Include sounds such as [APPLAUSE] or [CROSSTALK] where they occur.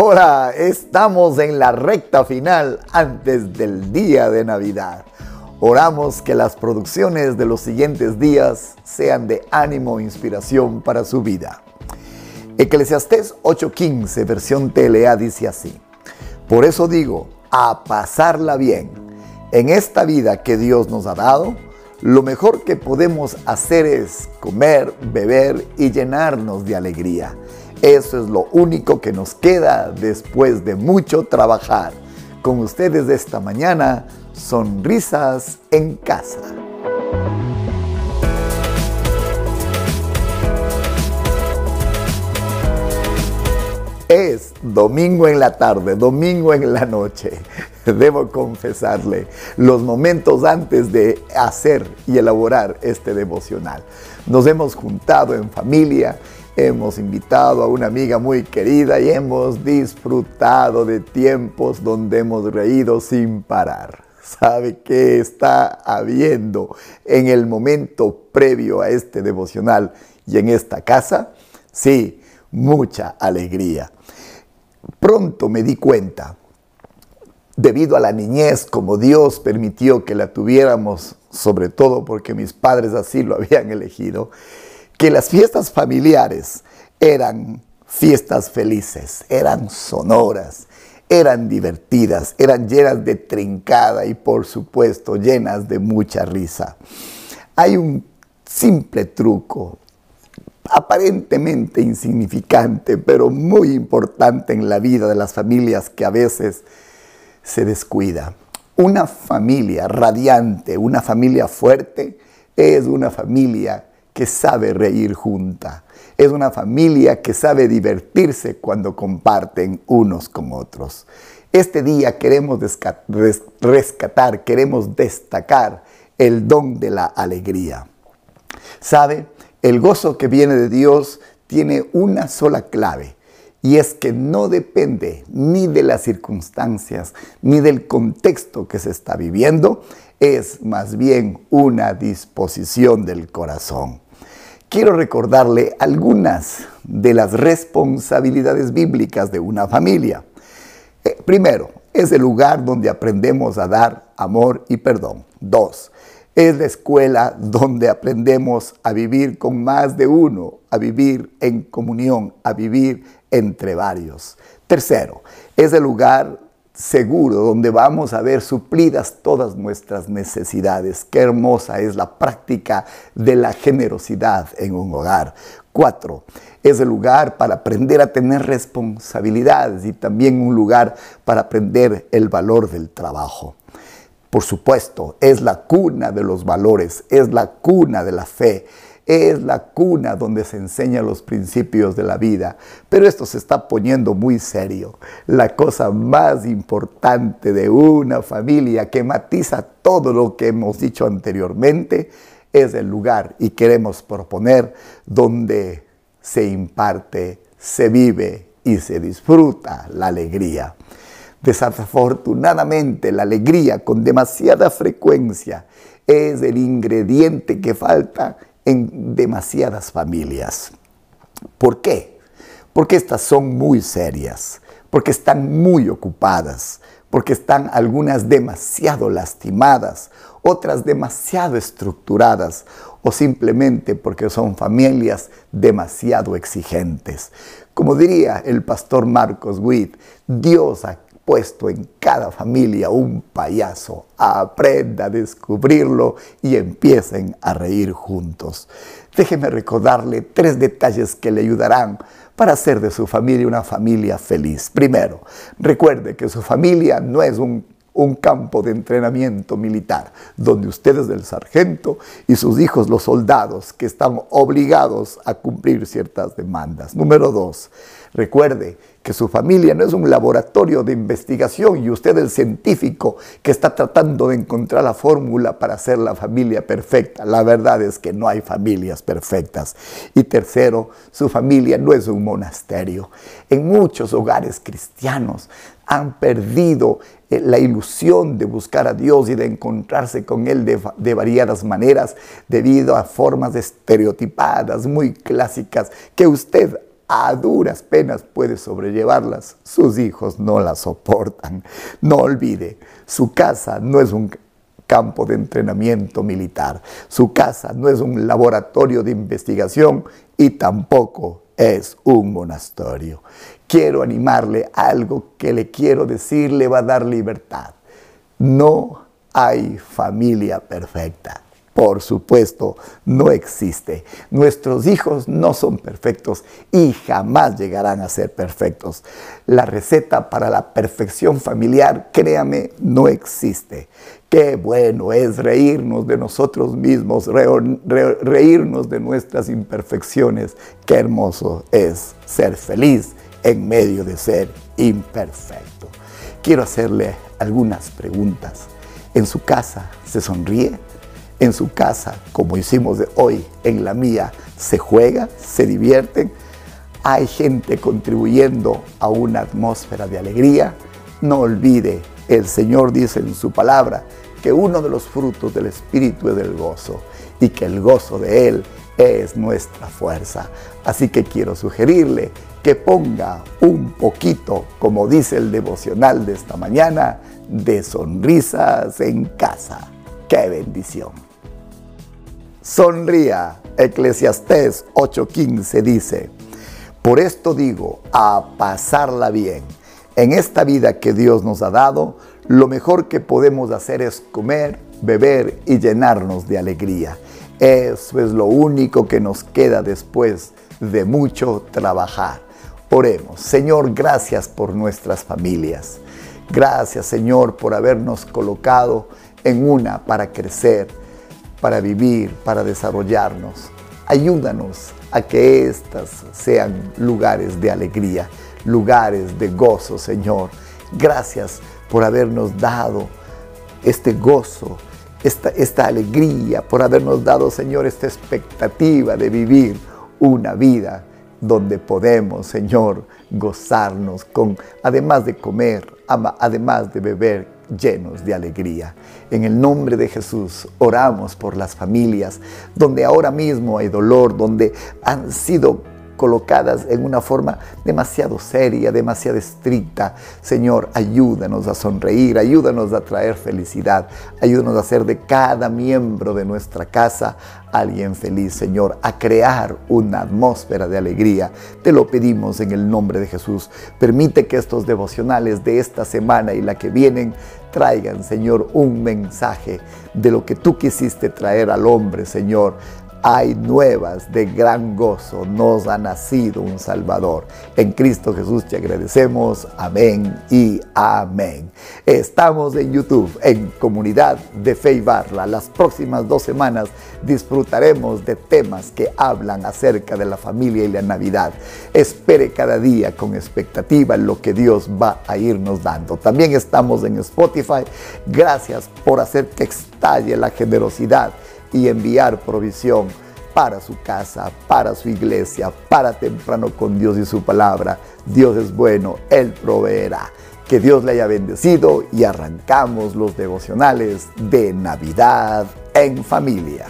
Hola, estamos en la recta final antes del día de Navidad. Oramos que las producciones de los siguientes días sean de ánimo e inspiración para su vida. Eclesiastés 8:15, versión TLA, dice así. Por eso digo, a pasarla bien. En esta vida que Dios nos ha dado, lo mejor que podemos hacer es comer, beber y llenarnos de alegría. Eso es lo único que nos queda después de mucho trabajar. Con ustedes esta mañana, sonrisas en casa. Es domingo en la tarde, domingo en la noche. [LAUGHS] Debo confesarle los momentos antes de hacer y elaborar este devocional. Nos hemos juntado en familia, hemos invitado a una amiga muy querida y hemos disfrutado de tiempos donde hemos reído sin parar. ¿Sabe qué está habiendo en el momento previo a este devocional y en esta casa? Sí, mucha alegría. Pronto me di cuenta, debido a la niñez, como Dios permitió que la tuviéramos, sobre todo porque mis padres así lo habían elegido, que las fiestas familiares eran fiestas felices, eran sonoras, eran divertidas, eran llenas de trincada y por supuesto llenas de mucha risa. Hay un simple truco aparentemente insignificante, pero muy importante en la vida de las familias que a veces se descuida. Una familia radiante, una familia fuerte, es una familia que sabe reír junta. Es una familia que sabe divertirse cuando comparten unos con otros. Este día queremos rescatar, queremos destacar el don de la alegría. ¿Sabe? El gozo que viene de Dios tiene una sola clave y es que no depende ni de las circunstancias ni del contexto que se está viviendo, es más bien una disposición del corazón. Quiero recordarle algunas de las responsabilidades bíblicas de una familia. Eh, primero, es el lugar donde aprendemos a dar amor y perdón. Dos, es la escuela donde aprendemos a vivir con más de uno, a vivir en comunión, a vivir entre varios. Tercero, es el lugar seguro donde vamos a ver suplidas todas nuestras necesidades. Qué hermosa es la práctica de la generosidad en un hogar. Cuatro, es el lugar para aprender a tener responsabilidades y también un lugar para aprender el valor del trabajo. Por supuesto, es la cuna de los valores, es la cuna de la fe, es la cuna donde se enseñan los principios de la vida. Pero esto se está poniendo muy serio. La cosa más importante de una familia que matiza todo lo que hemos dicho anteriormente es el lugar y queremos proponer donde se imparte, se vive y se disfruta la alegría. Desafortunadamente, la alegría con demasiada frecuencia es el ingrediente que falta en demasiadas familias. ¿Por qué? Porque estas son muy serias, porque están muy ocupadas, porque están algunas demasiado lastimadas, otras demasiado estructuradas o simplemente porque son familias demasiado exigentes. Como diría el pastor Marcos Witt, Dios puesto en cada familia un payaso. Aprenda a descubrirlo y empiecen a reír juntos. Déjeme recordarle tres detalles que le ayudarán para hacer de su familia una familia feliz. Primero, recuerde que su familia no es un un campo de entrenamiento militar, donde usted es el sargento y sus hijos los soldados que están obligados a cumplir ciertas demandas. Número dos, recuerde que su familia no es un laboratorio de investigación y usted el científico que está tratando de encontrar la fórmula para hacer la familia perfecta. La verdad es que no hay familias perfectas. Y tercero, su familia no es un monasterio. En muchos hogares cristianos han perdido eh, la ilusión de buscar a Dios y de encontrarse con Él de, de, variadas maneras debido a formas estereotipadas muy clásicas que usted a duras penas puede sobrellevarlas, sus hijos no las soportan. No olvide, su casa no es un campo de entrenamiento militar, su casa no es un laboratorio de investigación y tampoco es un monasterio. Quiero animarle algo que le quiero decir, le va a dar libertad. No hay familia perfecta por supuesto, no existe. Nuestros hijos no son perfectos y jamás llegarán a ser perfectos. La receta para la perfección familiar, créame, no existe. Qué bueno es reírnos de nosotros mismos, reírnos de nuestras imperfecciones. Qué hermoso es ser feliz en medio de ser imperfecto. Quiero hacerle algunas preguntas. ¿En su casa se sonríe? En su casa, como hicimos hoy en la mía, se juega, se divierten, hay gente contribuyendo a una atmósfera de alegría. No olvide, el Señor dice en su palabra que uno de los frutos del Espíritu es el gozo y que el gozo de Él es nuestra fuerza. Así que quiero sugerirle que ponga un poquito, como dice el devocional de esta mañana, de sonrisas en casa. ¡Qué bendición! Sonría. Eclesiastés 8:15 dice, por esto digo, a pasarla bien. En esta vida que Dios nos ha dado, lo mejor que podemos hacer es comer, beber y llenarnos de alegría. Eso es lo único que nos queda después de mucho trabajar. Oremos, Señor, gracias por nuestras familias. Gracias, Señor, por habernos colocado en una para crecer para vivir, para desarrollarnos. Ayúdanos a que estas sean lugares de alegría, lugares de gozo, Señor. Gracias por habernos dado este gozo, esta, esta alegría, por habernos dado, Señor, esta expectativa de vivir una vida donde podemos, Señor, gozarnos con, además de comer, además de beber, llenos de alegría. En el nombre de Jesús oramos por las familias donde ahora mismo hay dolor, donde han sido colocadas en una forma demasiado seria, demasiado estricta. Señor, ayúdanos a sonreír, ayúdanos a traer felicidad, ayúdanos a hacer de cada miembro de nuestra casa alguien feliz, Señor, a crear una atmósfera de alegría. Te lo pedimos en el nombre de Jesús. Permite que estos devocionales de esta semana y la que vienen traigan, Señor, un mensaje de lo que tú quisiste traer al hombre, Señor hay nuevas de gran gozo. Nos ha nacido un Salvador. En Cristo Jesús te agradecemos. Amén y amén. Estamos en YouTube, en Comunidad de Fe y Barla. Las próximas dos semanas disfrutaremos de temas que hablan acerca de la familia y la Navidad. Espere cada día con expectativa lo que Dios va a irnos dando. También estamos en Spotify. Gracias por hacer que estalle la generosidad y enviar provisión para su casa, para su iglesia, para temprano con Dios y su palabra. Dios es bueno, Él proveerá. Que Dios le haya bendecido y arrancamos los devocionales de Navidad en familia.